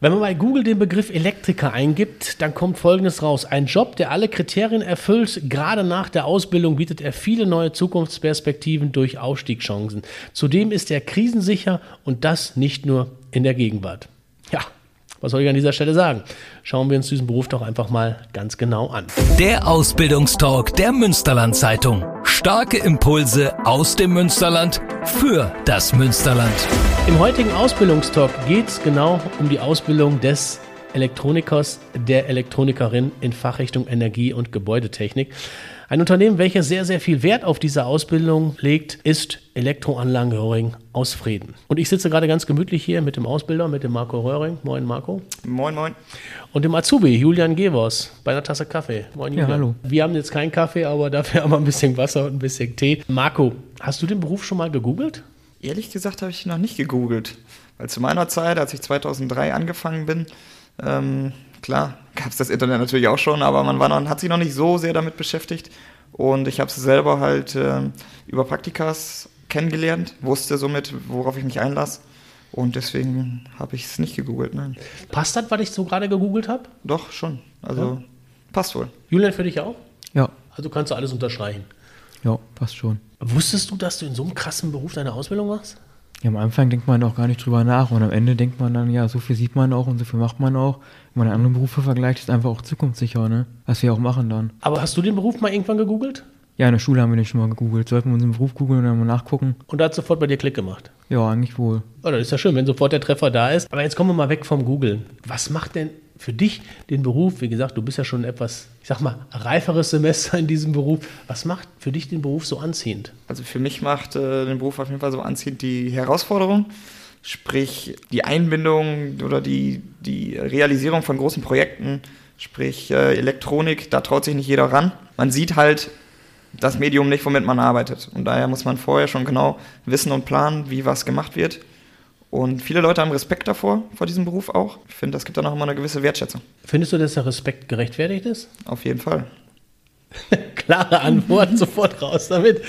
Wenn man bei Google den Begriff Elektriker eingibt, dann kommt Folgendes raus. Ein Job, der alle Kriterien erfüllt. Gerade nach der Ausbildung bietet er viele neue Zukunftsperspektiven durch Aufstiegschancen. Zudem ist er krisensicher und das nicht nur in der Gegenwart. Ja, was soll ich an dieser Stelle sagen? Schauen wir uns diesen Beruf doch einfach mal ganz genau an. Der Ausbildungstalk der Münsterland Zeitung. Starke Impulse aus dem Münsterland für das Münsterland. Im heutigen Ausbildungstalk geht es genau um die Ausbildung des Elektronikers, der Elektronikerin in Fachrichtung Energie- und Gebäudetechnik. Ein Unternehmen, welches sehr, sehr viel Wert auf diese Ausbildung legt, ist Elektroanlagen Röhring aus Frieden. Und ich sitze gerade ganz gemütlich hier mit dem Ausbilder, mit dem Marco Röhring. Moin, Marco. Moin, moin. Und dem Azubi, Julian Gevers, bei einer Tasse Kaffee. Moin, Julian. Ja, hallo. Wir haben jetzt keinen Kaffee, aber dafür haben wir ein bisschen Wasser und ein bisschen Tee. Marco, hast du den Beruf schon mal gegoogelt? Ehrlich gesagt habe ich noch nicht gegoogelt. Weil zu meiner Zeit, als ich 2003 angefangen bin, ähm, klar, gab es das Internet natürlich auch schon, aber man war noch, hat sich noch nicht so sehr damit beschäftigt. Und ich habe es selber halt äh, über Praktikas kennengelernt, wusste somit, worauf ich mich einlasse. Und deswegen habe ich es nicht gegoogelt, nein. Passt das, was ich so gerade gegoogelt habe? Doch, schon. Also passt wohl. Julian, für dich auch? Ja, Also kannst du alles unterstreichen. ja, passt schon. Wusstest du, dass du in so einem krassen Beruf deine Ausbildung machst? Ja, am Anfang denkt man auch gar nicht drüber nach und am Ende denkt man dann, ja, so viel sieht man auch und so viel macht man auch. Wenn man andere Berufe vergleicht, ist einfach auch zukunftssicher, ne? Was wir auch machen dann. Aber hast du den Beruf mal irgendwann gegoogelt? Ja, in der Schule haben wir den schon mal gegoogelt. Sollten wir unseren Beruf googeln und dann mal nachgucken? Und da hat sofort bei dir Klick gemacht. Ja, eigentlich wohl. Oh, das ist ja schön, wenn sofort der Treffer da ist. Aber jetzt kommen wir mal weg vom Googlen. Was macht denn für dich den Beruf? Wie gesagt, du bist ja schon etwas, ich sag mal, reiferes Semester in diesem Beruf. Was macht für dich den Beruf so anziehend? Also für mich macht äh, den Beruf auf jeden Fall so anziehend die Herausforderung, sprich die Einbindung oder die, die Realisierung von großen Projekten, sprich äh, Elektronik, da traut sich nicht jeder ran. Man sieht halt das Medium nicht, womit man arbeitet. Und daher muss man vorher schon genau wissen und planen, wie was gemacht wird. Und viele Leute haben Respekt davor, vor diesem Beruf auch. Ich finde, das gibt dann auch immer eine gewisse Wertschätzung. Findest du, dass der Respekt gerechtfertigt ist? Auf jeden Fall. Klare Antwort, sofort raus damit.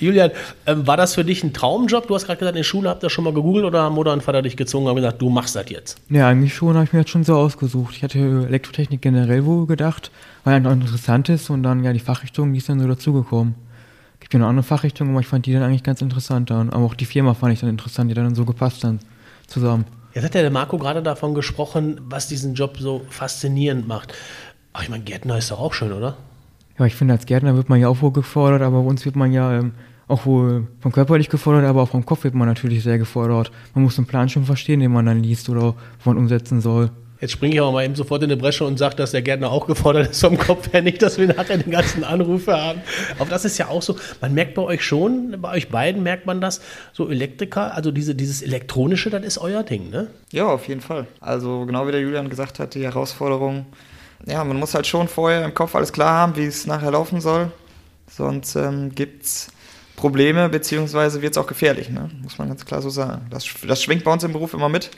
Julian, ähm, war das für dich ein Traumjob? Du hast gerade gesagt, in der Schule habt ihr schon mal gegoogelt oder haben Mutter und Vater dich gezwungen und gesagt, du machst das jetzt? Ja, eigentlich schon, habe ich mir jetzt schon so ausgesucht. Ich hatte Elektrotechnik generell wohl gedacht, weil einfach interessant ist und dann ja die Fachrichtung, die ist dann so dazugekommen. Gibt ja noch andere Fachrichtungen, aber ich fand die dann eigentlich ganz interessant dann. Aber auch die Firma fand ich dann interessant, die dann so gepasst dann zusammen. Jetzt hat ja der Marco gerade davon gesprochen, was diesen Job so faszinierend macht. Ach, ich meine, Gärtner ist doch auch schön, oder? Ja, ich finde, als Gärtner wird man ja auch wohl gefordert, aber bei uns wird man ja ähm, auch wohl vom körperlich gefordert, aber auch vom Kopf wird man natürlich sehr gefordert. Man muss den Plan schon verstehen, den man dann liest oder wo man umsetzen soll. Jetzt springe ich aber mal eben sofort in die Bresche und sage, dass der Gärtner auch gefordert ist vom Kopf her. Nicht, dass wir nachher den ganzen Anrufe haben. Aber das ist ja auch so. Man merkt bei euch schon, bei euch beiden merkt man das, so Elektriker, also diese, dieses Elektronische, das ist euer Ding, ne? Ja, auf jeden Fall. Also genau wie der Julian gesagt hat, die Herausforderung, ja, man muss halt schon vorher im Kopf alles klar haben, wie es nachher laufen soll. Sonst ähm, gibt es Probleme, beziehungsweise wird es auch gefährlich, ne? muss man ganz klar so sagen. Das, das schwingt bei uns im Beruf immer mit.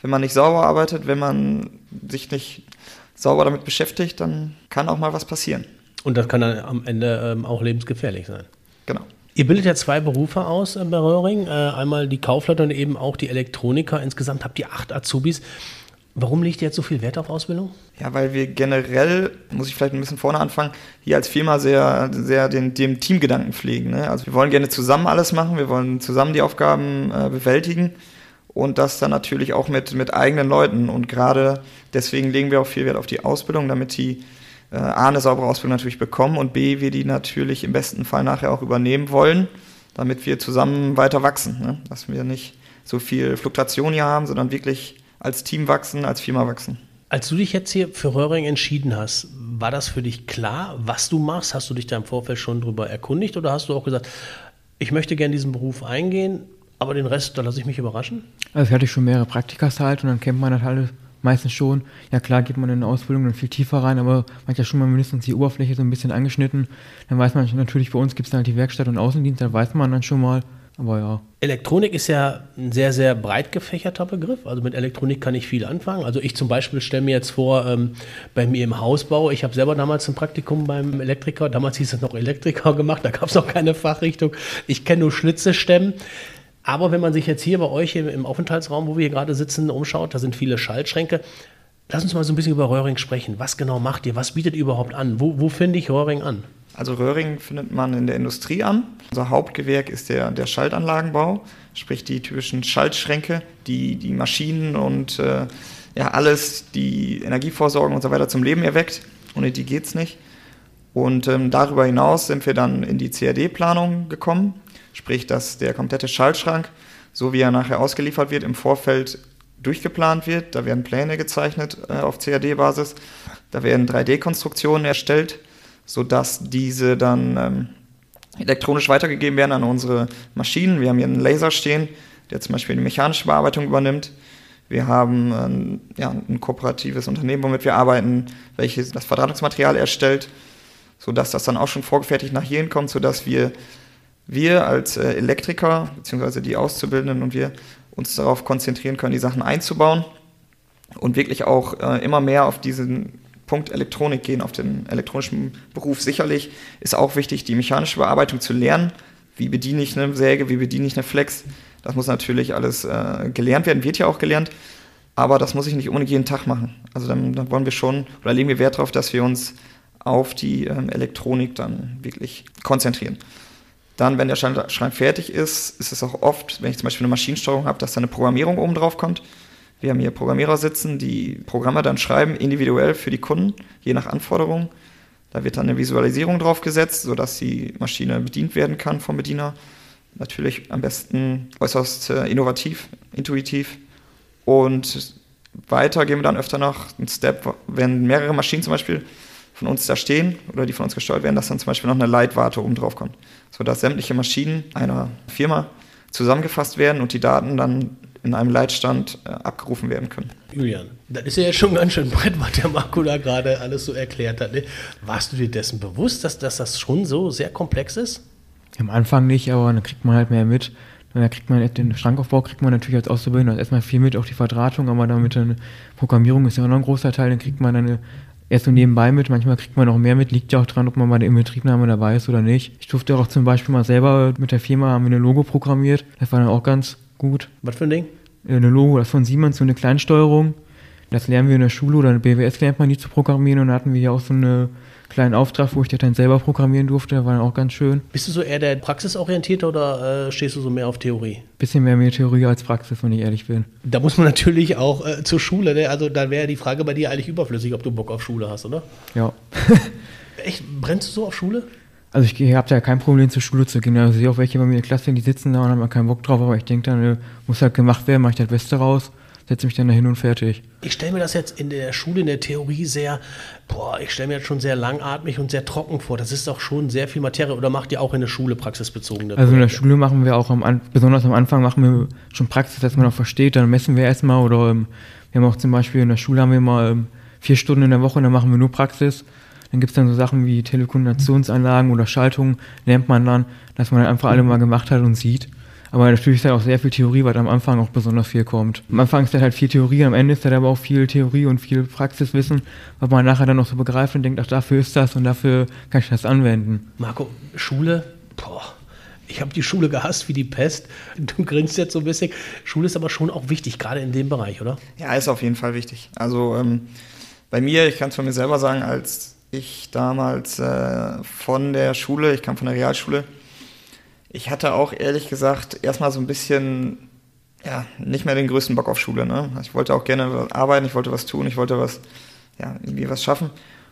Wenn man nicht sauber arbeitet, wenn man sich nicht sauber damit beschäftigt, dann kann auch mal was passieren. Und das kann dann am Ende ähm, auch lebensgefährlich sein. Genau. Ihr bildet ja zwei Berufe aus äh, bei Röhring. Äh, einmal die Kaufleute und eben auch die Elektroniker. Insgesamt habt ihr acht Azubis. Warum legt ihr jetzt so viel Wert auf Ausbildung? Ja, weil wir generell, muss ich vielleicht ein bisschen vorne anfangen, hier als Firma sehr, sehr den, den Teamgedanken pflegen. Ne? Also wir wollen gerne zusammen alles machen, wir wollen zusammen die Aufgaben äh, bewältigen und das dann natürlich auch mit, mit eigenen Leuten. Und gerade deswegen legen wir auch viel Wert auf die Ausbildung, damit die äh, A, eine saubere Ausbildung natürlich bekommen und B, wir die natürlich im besten Fall nachher auch übernehmen wollen, damit wir zusammen weiter wachsen. Ne? Dass wir nicht so viel Fluktuation hier haben, sondern wirklich als Team wachsen, als Firma wachsen. Als du dich jetzt hier für Röhring entschieden hast, war das für dich klar, was du machst? Hast du dich da im Vorfeld schon drüber erkundigt oder hast du auch gesagt, ich möchte gerne diesen Beruf eingehen, aber den Rest, da lasse ich mich überraschen? Also ich hatte schon mehrere Praktikas halt und dann kennt man das halt meistens schon. Ja klar geht man in eine Ausbildung dann viel tiefer rein, aber man hat ja schon mal mindestens die Oberfläche so ein bisschen angeschnitten. Dann weiß man natürlich, bei uns gibt es halt die Werkstatt und Außendienst, da weiß man dann schon mal. Aber ja. Elektronik ist ja ein sehr, sehr breit gefächerter Begriff. Also mit Elektronik kann ich viel anfangen. Also ich zum Beispiel stelle mir jetzt vor, ähm, bei mir im Hausbau, ich habe selber damals ein Praktikum beim Elektriker, damals hieß es noch Elektriker gemacht, da gab es noch keine Fachrichtung. Ich kenne nur Schlitze stemmen. Aber wenn man sich jetzt hier bei euch im Aufenthaltsraum, wo wir hier gerade sitzen, umschaut, da sind viele Schaltschränke. Lass uns mal so ein bisschen über Röhring sprechen. Was genau macht ihr? Was bietet ihr überhaupt an? Wo, wo finde ich Röhring an? Also Röhring findet man in der Industrie an. Unser Hauptgewerk ist der, der Schaltanlagenbau, sprich die typischen Schaltschränke, die die Maschinen und äh, ja, alles, die Energieversorgung und so weiter zum Leben erweckt. Ohne die geht es nicht. Und ähm, darüber hinaus sind wir dann in die CAD-Planung gekommen, sprich, dass der komplette Schaltschrank, so wie er nachher ausgeliefert wird, im Vorfeld durchgeplant wird. Da werden Pläne gezeichnet äh, auf CAD-Basis. Da werden 3D-Konstruktionen erstellt, sodass diese dann ähm, elektronisch weitergegeben werden an unsere Maschinen. Wir haben hier einen Laser stehen, der zum Beispiel die mechanische Bearbeitung übernimmt. Wir haben ähm, ja, ein kooperatives Unternehmen, womit wir arbeiten, welches das Verdrahtungsmaterial erstellt, sodass das dann auch schon vorgefertigt nach hier kommt, sodass wir, wir als äh, Elektriker, beziehungsweise die Auszubildenden und wir uns darauf konzentrieren können, die Sachen einzubauen und wirklich auch äh, immer mehr auf diesen Punkt Elektronik gehen, auf den elektronischen Beruf. Sicherlich ist auch wichtig, die mechanische Bearbeitung zu lernen. Wie bediene ich eine Säge, wie bediene ich eine Flex? Das muss natürlich alles äh, gelernt werden, wird ja auch gelernt. Aber das muss ich nicht unbedingt jeden Tag machen. Also dann, dann wollen wir schon, oder legen wir Wert darauf, dass wir uns auf die ähm, Elektronik dann wirklich konzentrieren. Dann, wenn der Schrank fertig ist, ist es auch oft, wenn ich zum Beispiel eine Maschinensteuerung habe, dass da eine Programmierung oben drauf kommt. Wir haben hier Programmierer sitzen, die Programme dann schreiben, individuell für die Kunden, je nach Anforderung. Da wird dann eine Visualisierung draufgesetzt, sodass die Maschine bedient werden kann vom Bediener. Natürlich am besten äußerst äh, innovativ, intuitiv. Und weiter gehen wir dann öfter noch einen Step, wenn mehrere Maschinen zum Beispiel von uns da stehen oder die von uns gesteuert werden, dass dann zum Beispiel noch eine Leitwarte oben drauf kommt, sodass sämtliche Maschinen einer Firma zusammengefasst werden und die Daten dann in einem Leitstand äh, abgerufen werden können. Julian, das ist ja schon ganz schön brett, was der Marco da gerade alles so erklärt hat. Ne? Warst du dir dessen bewusst, dass, dass das schon so sehr komplex ist? Am Anfang nicht, aber dann kriegt man halt mehr mit. Dann kriegt man den Schrankaufbau kriegt man natürlich als Auszubildender erstmal viel mit, auch die Verdrahtung, aber dann mit der Programmierung ist ja auch noch ein großer Teil, dann kriegt man eine erst so nebenbei mit, manchmal kriegt man noch mehr mit, liegt ja auch dran, ob man bei der Inbetriebnahme dabei ist oder nicht. Ich durfte auch zum Beispiel mal selber mit der Firma haben wir eine Logo programmiert, das war dann auch ganz gut. Was für ein Ding? Äh, eine Logo, das von Siemens, so eine Kleinsteuerung. Das lernen wir in der Schule oder in der BWS lernt man nie zu programmieren und da hatten wir ja auch so eine kleinen Auftrag, wo ich das dann selber programmieren durfte. Das war dann auch ganz schön. Bist du so eher der praxisorientierte oder äh, stehst du so mehr auf Theorie? Bisschen mehr mehr Theorie als Praxis, wenn ich ehrlich bin. Da muss man natürlich auch äh, zur Schule, ne? also da wäre die Frage bei dir eigentlich überflüssig, ob du Bock auf Schule hast, oder? Ja. Echt? Brennst du so auf Schule? Also ich habe ja kein Problem zur Schule zu gehen. Also ich sehe auch welche bei mir in der Klasse, die sitzen da und haben keinen Bock drauf, aber ich denke dann, äh, muss halt gemacht werden, mache ich das Beste raus setze mich dann da hin und fertig. Ich stelle mir das jetzt in der Schule, in der Theorie sehr, boah, ich stelle mir das schon sehr langatmig und sehr trocken vor. Das ist doch schon sehr viel Materie. Oder macht ihr auch in der Schule praxisbezogene Also in der Schule machen wir auch, am, besonders am Anfang machen wir schon Praxis, dass man auch versteht. Dann messen wir erstmal oder ähm, wir haben auch zum Beispiel in der Schule haben wir mal ähm, vier Stunden in der Woche, dann machen wir nur Praxis. Dann gibt es dann so Sachen wie Telekommunikationsanlagen oder Schaltungen, lernt man dann, dass man dann einfach alle mal gemacht hat und sieht. Aber natürlich ist da auch sehr viel Theorie, weil am Anfang auch besonders viel kommt. Am Anfang ist da halt viel Theorie, am Ende ist da aber auch viel Theorie und viel Praxiswissen, was man nachher dann noch so begreift und denkt, ach, dafür ist das und dafür kann ich das anwenden. Marco, Schule, boah. Ich habe die Schule gehasst wie die Pest. Du grinst jetzt so ein bisschen. Schule ist aber schon auch wichtig, gerade in dem Bereich, oder? Ja, ist auf jeden Fall wichtig. Also ähm, bei mir, ich kann es von mir selber sagen, als ich damals äh, von der Schule, ich kam von der Realschule, ich hatte auch ehrlich gesagt erstmal so ein bisschen, ja, nicht mehr den größten Bock auf Schule. Ne? Ich wollte auch gerne arbeiten, ich wollte was tun, ich wollte was, ja, irgendwie was schaffen.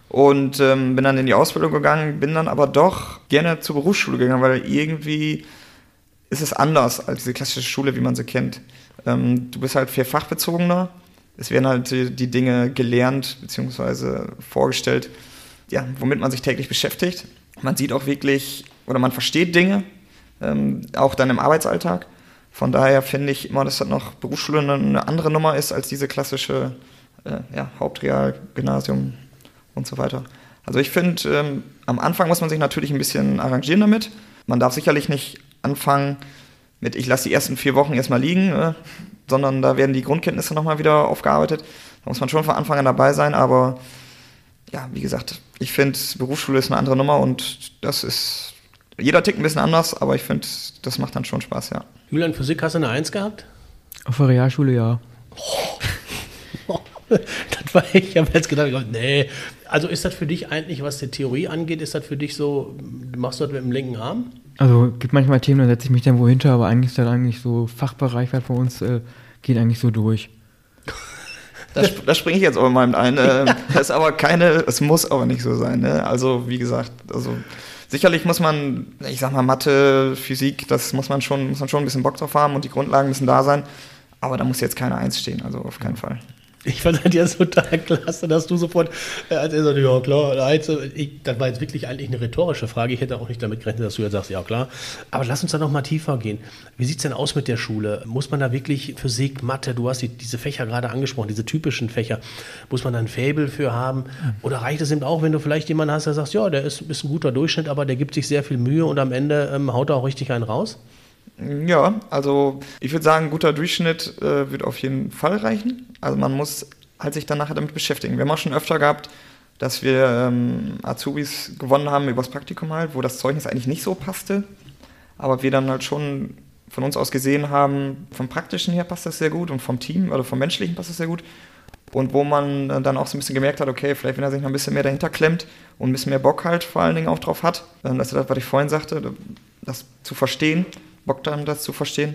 Und ähm, bin dann in die Ausbildung gegangen, bin dann aber doch gerne zur Berufsschule gegangen, weil irgendwie ist es anders als diese klassische Schule, wie man sie kennt. Ähm, du bist halt viel fachbezogener. Es werden halt die, die Dinge gelernt bzw. vorgestellt, ja, womit man sich täglich beschäftigt. Man sieht auch wirklich oder man versteht Dinge, ähm, auch dann im Arbeitsalltag. Von daher finde ich immer, dass das noch Berufsschule eine andere Nummer ist als diese klassische äh, ja, Hauptreal, Gymnasium und so weiter. Also ich finde, ähm, am Anfang muss man sich natürlich ein bisschen arrangieren damit. Man darf sicherlich nicht anfangen mit, ich lasse die ersten vier Wochen erstmal liegen, äh, sondern da werden die Grundkenntnisse nochmal wieder aufgearbeitet. Da muss man schon von Anfang an dabei sein, aber ja, wie gesagt, ich finde, Berufsschule ist eine andere Nummer und das ist Jeder tickt ein bisschen anders, aber ich finde, das macht dann schon Spaß, ja. Julian, Physik hast du eine Eins gehabt? Auf der Realschule ja. das war ich, ich habe jetzt gedacht, nee. Also ist das für dich eigentlich, was die Theorie angeht, ist das für dich so, machst du das mit dem linken Arm? Also gibt manchmal Themen, da setze ich mich dann wo hinter, aber eigentlich ist das eigentlich so Fachbereich, was bei uns äh, geht eigentlich so durch. Da, da springe ich jetzt aber mal mit ein. Äh, das ist aber keine, es muss aber nicht so sein. Ne? Also wie gesagt, also sicherlich muss man, ich sag mal Mathe, Physik, das muss man schon, muss man schon ein bisschen Bock drauf haben und die Grundlagen müssen da sein. Aber da muss jetzt keine Eins stehen, also auf keinen Fall. Ich fand das ja total klasse, dass du sofort, äh, als er sagte, ja klar, also ich, das war jetzt wirklich eigentlich eine rhetorische Frage. Ich hätte auch nicht damit gerechnet, dass du jetzt sagst, ja klar. Aber lass uns da noch mal tiefer gehen. Wie sieht es denn aus mit der Schule? Muss man da wirklich Physik, Mathe, du hast die, diese Fächer gerade angesprochen, diese typischen Fächer, muss man da ein Fable für haben? Oder reicht es eben auch, wenn du vielleicht jemanden hast, der sagt, ja, der ist, ist ein guter Durchschnitt, aber der gibt sich sehr viel Mühe und am Ende ähm, haut er auch richtig einen raus? Ja, also ich würde sagen, guter Durchschnitt äh, wird auf jeden Fall reichen. Also man muss halt sich dann nachher damit beschäftigen. Wir haben auch schon öfter gehabt, dass wir ähm, Azubis gewonnen haben übers Praktikum halt, wo das Zeugnis eigentlich nicht so passte, aber wir dann halt schon von uns aus gesehen haben, vom Praktischen her passt das sehr gut und vom Team oder vom Menschlichen passt das sehr gut. Und wo man dann auch so ein bisschen gemerkt hat, okay, vielleicht wenn er sich noch ein bisschen mehr dahinter klemmt und ein bisschen mehr Bock halt vor allen Dingen auch drauf hat, dann ist das, was ich vorhin sagte, das zu verstehen, Bock daran, das zu verstehen,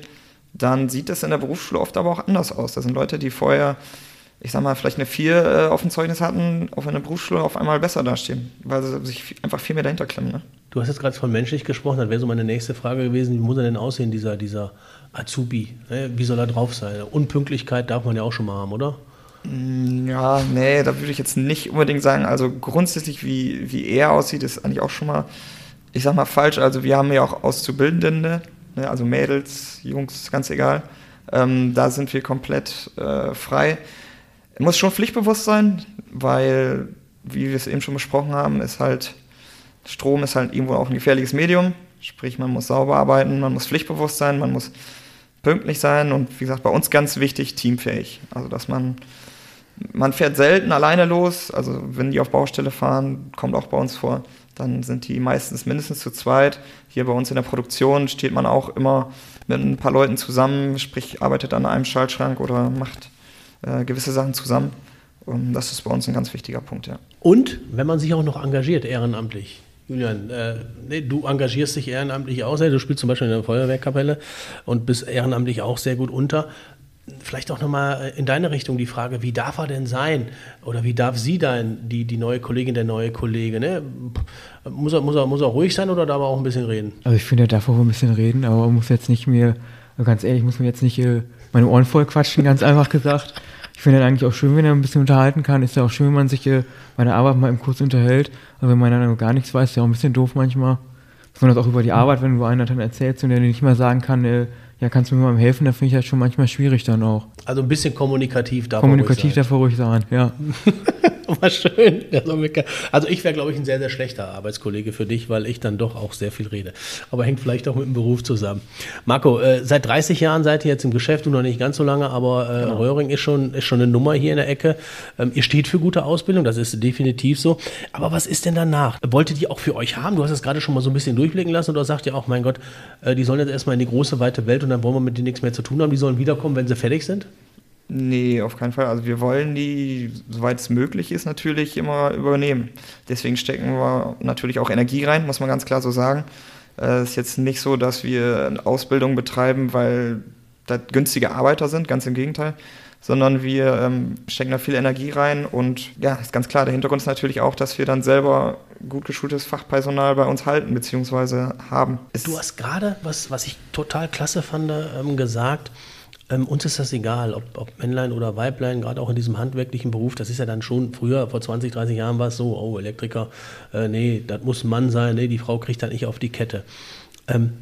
dann sieht das in der Berufsschule oft aber auch anders aus. Das sind Leute, die vorher, ich sag mal, vielleicht eine 4 äh, auf dem Zeugnis hatten, auf einer Berufsschule auf einmal besser dastehen, weil sie sich einfach viel mehr dahinter klemmen. Ne? Du hast jetzt gerade von menschlich gesprochen, das wäre so meine nächste Frage gewesen, wie muss er denn aussehen, dieser, dieser Azubi? Ne? Wie soll er drauf sein? Unpünktlichkeit darf man ja auch schon mal haben, oder? Mm, ja, nee, da würde ich jetzt nicht unbedingt sagen. Also grundsätzlich, wie, wie er aussieht, ist eigentlich auch schon mal, ich sag mal, falsch. Also wir haben ja auch Auszubildende, ne, also Mädels, Jungs, ganz egal. Ähm, da sind wir komplett äh, frei. Muss schon pflichtbewusst sein, weil, wie wir es eben schon besprochen haben, ist halt, Strom ist halt irgendwo auch ein gefährliches Medium. Sprich, man muss sauber arbeiten, man muss pflichtbewusst sein, man muss pünktlich sein und wie gesagt, bei uns ganz wichtig, teamfähig. Also, dass man, man fährt selten alleine los. Also, wenn die auf Baustelle fahren, kommt auch bei uns vor, dann sind die meistens mindestens zu zweit. Hier bei uns in der Produktion steht man auch immer mit ein paar Leuten zusammen, sprich arbeitet an einem Schaltschrank oder macht äh, gewisse Sachen zusammen. Und das ist bei uns ein ganz wichtiger Punkt, ja. Und wenn man sich auch noch engagiert, ehrenamtlich. Julian, äh, nee, du engagierst dich ehrenamtlich auch sehr. Du spielst zum Beispiel in der Feuerwehrkapelle und bist ehrenamtlich auch sehr gut unter. Vielleicht auch nochmal in deine Richtung die Frage, wie darf er denn sein? Oder wie darf sie sein, die, die neue Kollegin, der neue Kollege? Ne? Muss, er, muss, er, muss er ruhig sein oder darf er auch ein bisschen reden? Also ich finde, er darf auch ein bisschen reden, aber man muss jetzt nicht mir, ganz ehrlich, muss mir jetzt nicht äh, meine Ohren voll quatschen, ganz einfach gesagt. Ich finde es eigentlich auch schön, wenn er ein bisschen unterhalten kann. Ist ja auch schön, wenn man sich äh, bei der Arbeit mal im Kurs unterhält. Aber wenn man dann gar nichts weiß, ist ja auch ein bisschen doof manchmal. Besonders auch über die Arbeit, wenn du einer dann erzählst und der nicht mal sagen kann, äh, ja, kannst du mir mal helfen, da finde ich das schon manchmal schwierig dann auch. Also ein bisschen kommunikativ darf Kommunikativ darf er ruhig sein, ja. War schön. Also ich wäre, glaube ich, ein sehr, sehr schlechter Arbeitskollege für dich, weil ich dann doch auch sehr viel rede. Aber hängt vielleicht auch mit dem Beruf zusammen. Marco, äh, seit 30 Jahren seid ihr jetzt im Geschäft, du noch nicht ganz so lange, aber äh, genau. Röhring ist schon, ist schon eine Nummer hier in der Ecke. Ähm, ihr steht für gute Ausbildung, das ist definitiv so. Aber was ist denn danach? Wolltet ihr auch für euch haben? Du hast es gerade schon mal so ein bisschen durchblicken lassen oder sagt ihr auch, mein Gott, äh, die sollen jetzt erstmal in die große, weite Welt und dann wollen wir mit denen nichts mehr zu tun haben. Die sollen wiederkommen, wenn sie fertig sind? Nee, auf keinen Fall. Also wir wollen die, soweit es möglich ist, natürlich immer übernehmen. Deswegen stecken wir natürlich auch Energie rein, muss man ganz klar so sagen. Es ist jetzt nicht so, dass wir Ausbildung betreiben, weil da günstige Arbeiter sind, ganz im Gegenteil, sondern wir ähm, stecken da viel Energie rein und ja, ist ganz klar, der Hintergrund ist natürlich auch, dass wir dann selber gut geschultes Fachpersonal bei uns halten bzw. haben. du hast gerade, was, was ich total klasse fand, ähm, gesagt, ähm, uns ist das egal, ob, ob, Männlein oder Weiblein, gerade auch in diesem handwerklichen Beruf, das ist ja dann schon früher, vor 20, 30 Jahren war es so, oh, Elektriker, äh, nee, das muss ein Mann sein, nee, die Frau kriegt dann nicht auf die Kette. Ähm,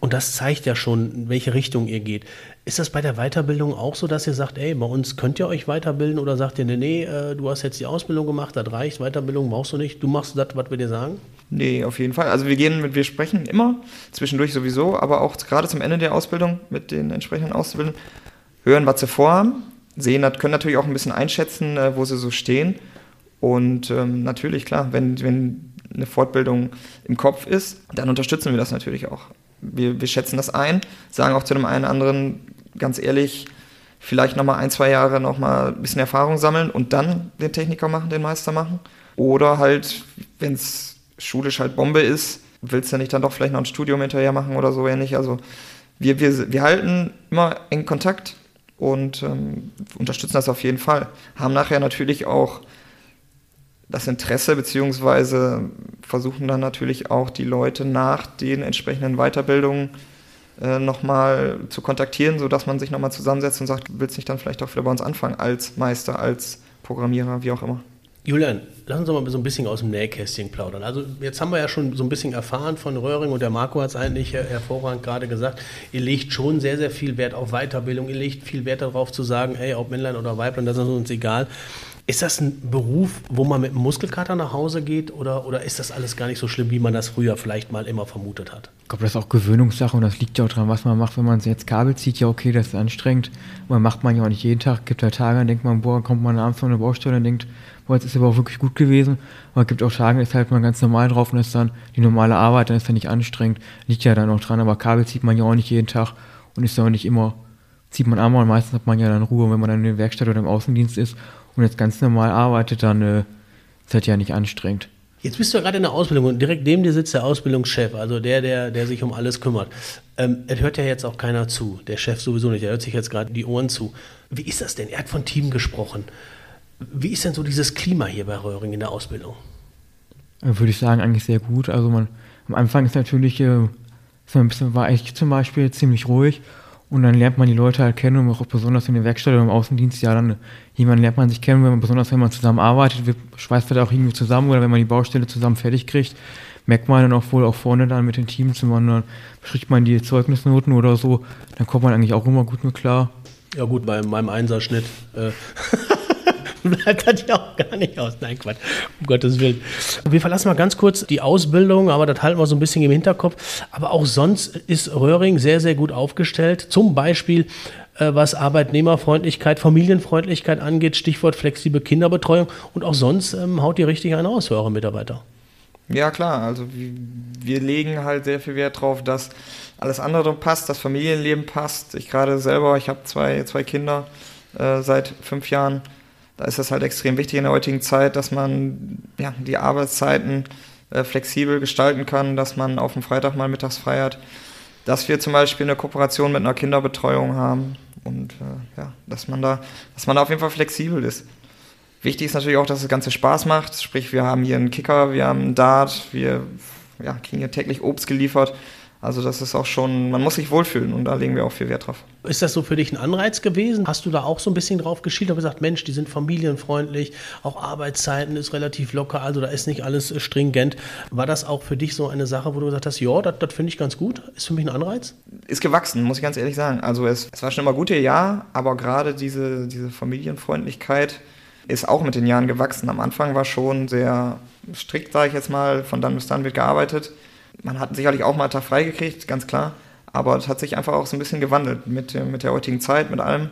und das zeigt ja schon, in welche Richtung ihr geht. Ist das bei der Weiterbildung auch so, dass ihr sagt, ey, bei uns könnt ihr euch weiterbilden oder sagt ihr, nee, nee, äh, du hast jetzt die Ausbildung gemacht, das reicht, Weiterbildung brauchst du nicht, du machst das, was wir dir sagen? Nee, auf jeden Fall. Also wir gehen mit, wir sprechen immer, zwischendurch sowieso, aber auch gerade zum Ende der Ausbildung mit den entsprechenden Auszubildenden, hören, was sie vorhaben, sehen, können natürlich auch ein bisschen einschätzen, äh, wo sie so stehen. Und ähm, natürlich, klar, wenn, wenn eine Fortbildung im Kopf ist, dann unterstützen wir das natürlich auch. Wir, wir schätzen das ein, sagen auch zu dem einen anderen ganz ehrlich, vielleicht nochmal ein, zwei Jahre nochmal ein bisschen Erfahrung sammeln und dann den Techniker machen, den Meister machen. Oder halt, wenn es schulisch halt Bombe ist, willst du nicht dann doch vielleicht noch ein Studium hinterher machen oder so ähnlich. Also wir, wir, wir halten immer eng Kontakt und ähm, unterstützen das auf jeden Fall. Haben nachher natürlich auch das Interesse, beziehungsweise versuchen dann natürlich auch die Leute nach den entsprechenden Weiterbildungen äh, nochmal zu kontaktieren, sodass man sich nochmal zusammensetzt und sagt, willst du nicht dann vielleicht auch wieder bei uns anfangen, als Meister, als Programmierer, wie auch immer. Julian, lass uns doch mal so ein bisschen aus dem Nähkästchen plaudern. Also jetzt haben wir ja schon so ein bisschen erfahren von Röhring und der Marco hat es eigentlich hervorragend gerade gesagt. Ihr legt schon sehr, sehr viel Wert auf Weiterbildung. Ihr legt viel Wert darauf zu sagen, hey, ob Männlein oder Weiblein, das ist uns egal. Ist das ein Beruf, wo man mit einem Muskelkater nach Hause geht oder, oder ist das alles gar nicht so schlimm, wie man das früher vielleicht mal immer vermutet hat? Ich glaube, das ist auch Gewöhnungssache und das liegt ja auch dran, was man macht, wenn man jetzt Kabel zieht. Ja, okay, das ist anstrengend. Man macht man ja auch nicht jeden Tag. Gibt ja Tage, dann denkt man, boah, kommt man abends von der Baustelle und denkt, boah, jetzt ist aber auch wirklich gut gewesen. Aber es gibt auch Tage, ist halt mal ganz normal drauf und ist dann die normale Arbeit, dann ist ja nicht anstrengend. Liegt ja dann auch dran, aber Kabel zieht man ja auch nicht jeden Tag und ist ja auch nicht immer, zieht man einmal und meistens hat man ja dann Ruhe, wenn man dann in der Werkstatt oder im Außendienst ist und jetzt ganz normal arbeitet, dann äh, ist das ja nicht anstrengend. Jetzt bist du ja gerade in der Ausbildung und direkt neben dir sitzt der Ausbildungschef, also der, der, der sich um alles kümmert. Ähm, er hört ja jetzt auch keiner zu, der Chef sowieso nicht, er hört sich jetzt gerade die Ohren zu. Wie ist das denn? Er hat von Team gesprochen. Wie ist denn so dieses Klima hier bei Röhring in der Ausbildung? Würde ich sagen, eigentlich sehr gut. Also man, am Anfang ist natürlich, äh, ist ein bisschen, war ich zum Beispiel ziemlich ruhig und dann lernt man die Leute halt kennen und auch besonders in der Werkstatt oder im Außendienst, ja, dann jemanden lernt man sich kennen, wenn man, besonders wenn man zusammen arbeitet, schweißt da auch irgendwie zusammen oder wenn man die Baustelle zusammen fertig kriegt, merkt man dann auch wohl auch vorne dann mit den Teams, wenn man dann bespricht man die Zeugnisnoten oder so, dann kommt man eigentlich auch immer gut mit klar. Ja gut, bei meinem Einserschnitt äh, bleibt das ja auch gar nicht aus. Nein, Quatsch, um Gottes Willen. Wir verlassen mal ganz kurz die Ausbildung, aber das halten wir so ein bisschen im Hinterkopf. Aber auch sonst ist Röhring sehr, sehr gut aufgestellt. Zum Beispiel äh, was Arbeitnehmerfreundlichkeit, Familienfreundlichkeit angeht, Stichwort flexible Kinderbetreuung. Und auch sonst ähm, haut ihr richtig eine aus für eure Mitarbeiter. Ja, klar. Also wir legen halt sehr viel Wert drauf, dass alles andere passt, das Familienleben passt. Ich gerade selber, ich habe zwei, zwei Kinder äh, seit fünf Jahren. Da ist es halt extrem wichtig in der heutigen Zeit, dass man ja, die Arbeitszeiten äh, flexibel gestalten kann, dass man auf dem Freitag mal mittags frei hat. Dass wir zum Beispiel eine Kooperation mit einer Kinderbetreuung haben und äh, ja, dass man da, dass man da auf jeden Fall flexibel ist. Wichtig ist natürlich auch, dass das Ganze Spaß macht. Sprich, wir haben hier einen Kicker, wir haben einen Dart, wir ja, kriegen hier täglich Obst geliefert. Also das ist auch schon, man muss sich wohlfühlen und da legen wir auch viel Wert drauf. Ist das so für dich ein Anreiz gewesen? Hast du da auch so ein bisschen drauf geschielt und gesagt, Mensch, die sind familienfreundlich, auch Arbeitszeiten ist relativ locker, also da ist nicht alles stringent. War das auch für dich so eine Sache, wo du gesagt hast, ja, das finde ich ganz gut? Ist für mich ein Anreiz? Ist gewachsen, muss ich ganz ehrlich sagen. Also es, es war schon immer gute ja, aber gerade diese, diese Familienfreundlichkeit ist auch mit den Jahren gewachsen. Am Anfang war schon sehr strikt, sage ich jetzt mal, von dann bis dann wird gearbeitet man hat sicherlich auch mal einen Tag frei gekriegt, ganz klar. Aber es hat sich einfach auch so ein bisschen gewandelt mit, mit der heutigen Zeit, mit allem.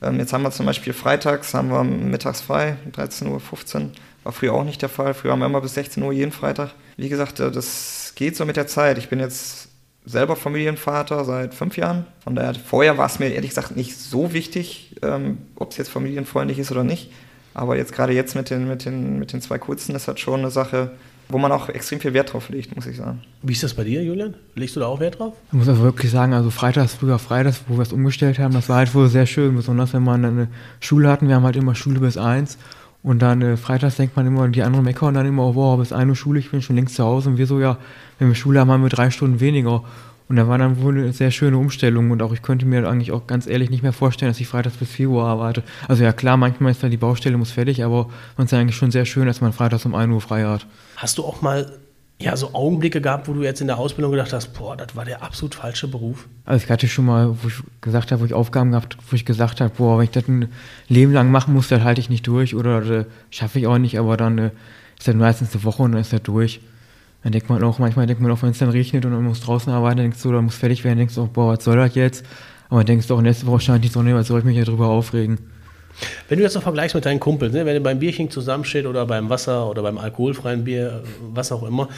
Ähm, jetzt haben wir zum Beispiel freitags, haben wir mittags frei, 13.15 Uhr. War früher auch nicht der Fall. Früher haben wir immer bis 16 Uhr jeden Freitag. Wie gesagt, äh, das geht so mit der Zeit. Ich bin jetzt selber Familienvater seit fünf Jahren. Von daher, vorher war es mir ehrlich gesagt nicht so wichtig, ähm, ob es jetzt familienfreundlich ist oder nicht. Aber jetzt gerade jetzt mit den, mit, den, mit den zwei Kurzen ist das schon eine Sache, wo man auch extrem viel Wert drauf legt, muss ich sagen. Wie ist das bei dir, Julian? Legst du da auch Wert drauf? Ich muss auch wirklich sagen, also freitags, früher freitags, wo wir es umgestellt haben, das war halt wohl sehr schön, besonders wenn man eine Schule hatten. Wir haben halt immer Schule bis eins und dann äh, freitags denkt man immer, die anderen meckern dann immer, oh, wow, bis eine Schule, ich bin schon längst zu Hause und wir so, ja, wenn wir Schule haben, haben wir drei Stunden weniger. Und da war dann wohl eine sehr schöne Umstellung und auch ich könnte mir eigentlich auch ganz ehrlich nicht mehr vorstellen, dass ich freitags bis 4 Uhr arbeite. Also ja klar, manchmal ist da die Baustelle muss fertig, aber es ist eigentlich schon sehr schön, dass man freitags um 1 Uhr frei hat. Hast du auch mal ja, so Augenblicke gehabt, wo du jetzt in der Ausbildung gedacht hast, boah, das war der absolut falsche Beruf? Also ich hatte schon mal, wo ich gesagt habe, wo ich Aufgaben gehabt, wo ich gesagt habe, boah, wenn ich das ein Leben lang machen muss, dann halte ich nicht durch oder äh, schaffe ich auch nicht, aber dann äh, ist das meistens eine Woche und dann ist das durch. Dann denkt man auch, manchmal denkt man auch, wenn es dann regnet und man muss draußen arbeiten, dann denkst du, oder muss fertig werden, denkst du auch, boah, was soll das jetzt? Aber dann denkst du auch, nächste Woche scheint die Sonne, was soll ich mich ja drüber aufregen? Wenn du jetzt noch vergleichst mit deinen Kumpels, ne, wenn ihr beim Bierchen zusammensteht oder beim Wasser oder beim alkoholfreien Bier, was auch immer,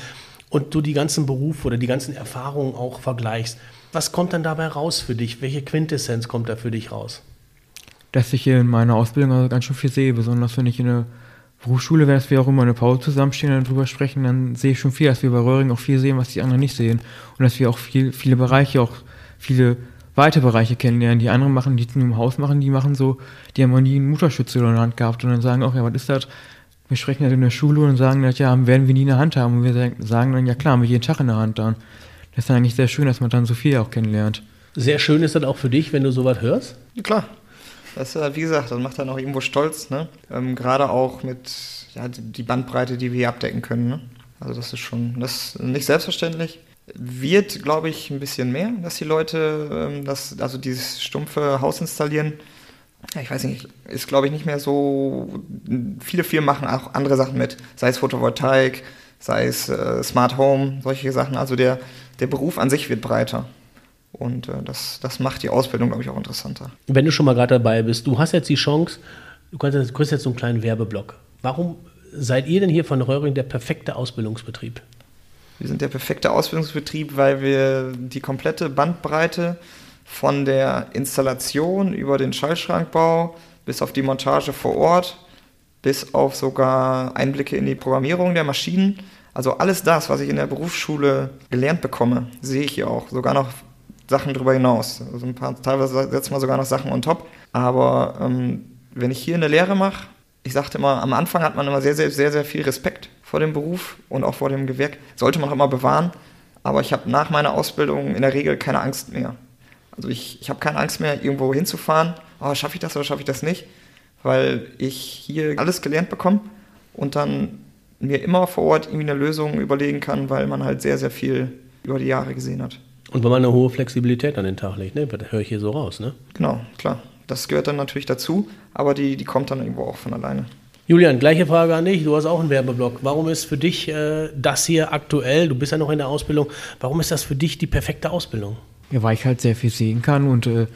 und du die ganzen Berufe oder die ganzen Erfahrungen auch vergleichst, was kommt dann dabei raus für dich? Welche Quintessenz kommt da für dich raus? Dass ich hier in meiner Ausbildung also ganz schön viel sehe, besonders wenn ich in der Berufsschule, wenn wir auch immer eine Pause zusammenstehen und drüber sprechen, dann sehe ich schon viel, dass wir bei Röhring auch viel sehen, was die anderen nicht sehen. Und dass wir auch viel, viele Bereiche, auch viele weite Bereiche kennenlernen. Die anderen machen, die zum Haus machen, die machen so, die haben noch nie einen Mutterschütze in der Hand gehabt und dann sagen auch, ja, was ist das? Wir sprechen das in der Schule und sagen, das, ja, werden wir nie in der Hand haben. Und wir sagen dann, ja klar, haben wir jeden Tag in der Hand dann. Das ist dann eigentlich sehr schön, dass man dann so viel auch kennenlernt. Sehr schön ist das auch für dich, wenn du sowas hörst? Klar. Das, äh, wie gesagt, das macht dann auch irgendwo stolz, ne? Ähm, Gerade auch mit ja, die Bandbreite, die wir hier abdecken können. Ne? Also das ist schon, das ist nicht selbstverständlich. Wird, glaube ich, ein bisschen mehr, dass die Leute ähm, das, also dieses stumpfe Haus installieren. Ja, ich weiß nicht, ist, glaube ich, nicht mehr so. Viele Firmen machen auch andere Sachen mit, sei es Photovoltaik, sei es äh, Smart Home, solche Sachen. Also der, der Beruf an sich wird breiter. Und äh, das, das macht die Ausbildung, glaube ich, auch interessanter. Wenn du schon mal gerade dabei bist, du hast jetzt die Chance, du kannst, kriegst jetzt so einen kleinen Werbeblock. Warum seid ihr denn hier von Röhring der perfekte Ausbildungsbetrieb? Wir sind der perfekte Ausbildungsbetrieb, weil wir die komplette Bandbreite von der Installation über den Schallschrankbau bis auf die Montage vor Ort, bis auf sogar Einblicke in die Programmierung der Maschinen. Also alles das, was ich in der Berufsschule gelernt bekomme, sehe ich hier auch. Sogar noch Sachen darüber hinaus. Also ein paar, teilweise setzt man sogar noch Sachen on top. Aber ähm, wenn ich hier eine Lehre mache, ich sagte immer, am Anfang hat man immer sehr, sehr, sehr, sehr viel Respekt vor dem Beruf und auch vor dem Gewerk. Sollte man auch immer bewahren. Aber ich habe nach meiner Ausbildung in der Regel keine Angst mehr. Also ich, ich habe keine Angst mehr, irgendwo hinzufahren. Oh, schaffe ich das oder schaffe ich das nicht? Weil ich hier alles gelernt bekomme und dann mir immer vor Ort irgendwie eine Lösung überlegen kann, weil man halt sehr, sehr viel über die Jahre gesehen hat. Und wenn man eine hohe Flexibilität an den Tag legt, ne? Das höre ich hier so raus, ne? Genau, klar. Das gehört dann natürlich dazu, aber die, die kommt dann irgendwo auch von alleine. Julian, gleiche Frage an dich. Du hast auch einen Werbeblock. Warum ist für dich äh, das hier aktuell, du bist ja noch in der Ausbildung, warum ist das für dich die perfekte Ausbildung? Ja, weil ich halt sehr viel sehen kann und äh,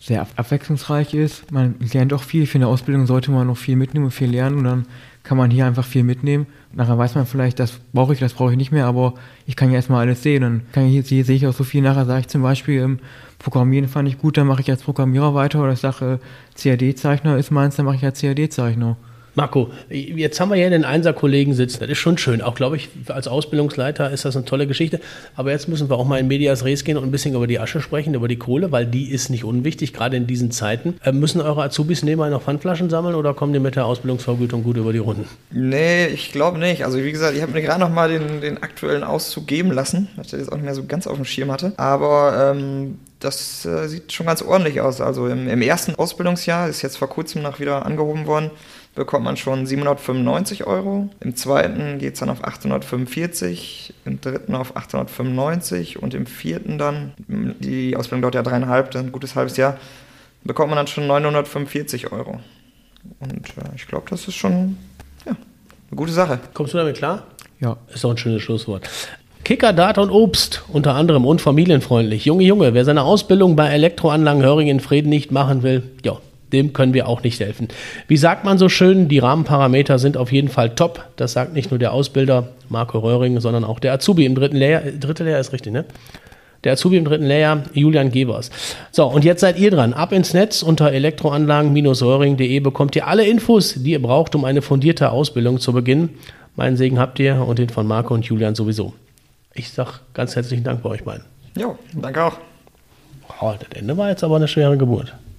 sehr abwechslungsreich ist. Man lernt auch viel. Für eine Ausbildung sollte man noch viel mitnehmen und viel lernen und dann kann man hier einfach viel mitnehmen. Nachher weiß man vielleicht, das brauche ich, das brauche ich nicht mehr, aber ich kann ja erstmal alles sehen. Dann kann ich, hier sehe ich auch so viel. Nachher sage ich zum Beispiel, ähm, Programmieren fand ich gut, dann mache ich als Programmierer weiter oder ich sage, äh, CAD-Zeichner ist meins, dann mache ich als CAD-Zeichner. Marco, jetzt haben wir hier den Einser-Kollegen sitzen. Das ist schon schön. Auch, glaube ich, als Ausbildungsleiter ist das eine tolle Geschichte. Aber jetzt müssen wir auch mal in Medias Res gehen und ein bisschen über die Asche sprechen, über die Kohle, weil die ist nicht unwichtig, gerade in diesen Zeiten. Äh, müssen eure Azubis nebenbei noch Pfandflaschen sammeln oder kommen die mit der Ausbildungsvergütung gut über die Runden? Nee, ich glaube nicht. Also, wie gesagt, ich habe mir gerade noch mal den, den aktuellen Auszug geben lassen, weil ich das jetzt auch nicht mehr so ganz auf dem Schirm hatte. Aber ähm, das äh, sieht schon ganz ordentlich aus. Also, im, im ersten Ausbildungsjahr ist jetzt vor kurzem noch wieder angehoben worden bekommt man schon 795 Euro. Im zweiten geht es dann auf 845, im dritten auf 895 und im vierten dann, die Ausbildung dauert ja dreieinhalb, dann ein gutes halbes Jahr, bekommt man dann schon 945 Euro. Und äh, ich glaube, das ist schon ja, eine gute Sache. Kommst du damit klar? Ja. Ist doch ein schönes Schlusswort. Kicker, Data und Obst, unter anderem und familienfreundlich. Junge, Junge, wer seine Ausbildung bei Elektroanlagen Höring in Frieden nicht machen will, ja, dem können wir auch nicht helfen. Wie sagt man so schön, die Rahmenparameter sind auf jeden Fall top. Das sagt nicht nur der Ausbilder Marco Röhring, sondern auch der Azubi im dritten Lehrjahr. Dritte Lehrjahr ist richtig, ne? Der Azubi im dritten Lehrjahr, Julian Gebers. So, und jetzt seid ihr dran. Ab ins Netz unter elektroanlagen-röhring.de bekommt ihr alle Infos, die ihr braucht, um eine fundierte Ausbildung zu beginnen. Meinen Segen habt ihr und den von Marco und Julian sowieso. Ich sag ganz herzlichen Dank bei euch beiden. Jo, danke auch. Oh, das Ende war jetzt aber eine schwere Geburt.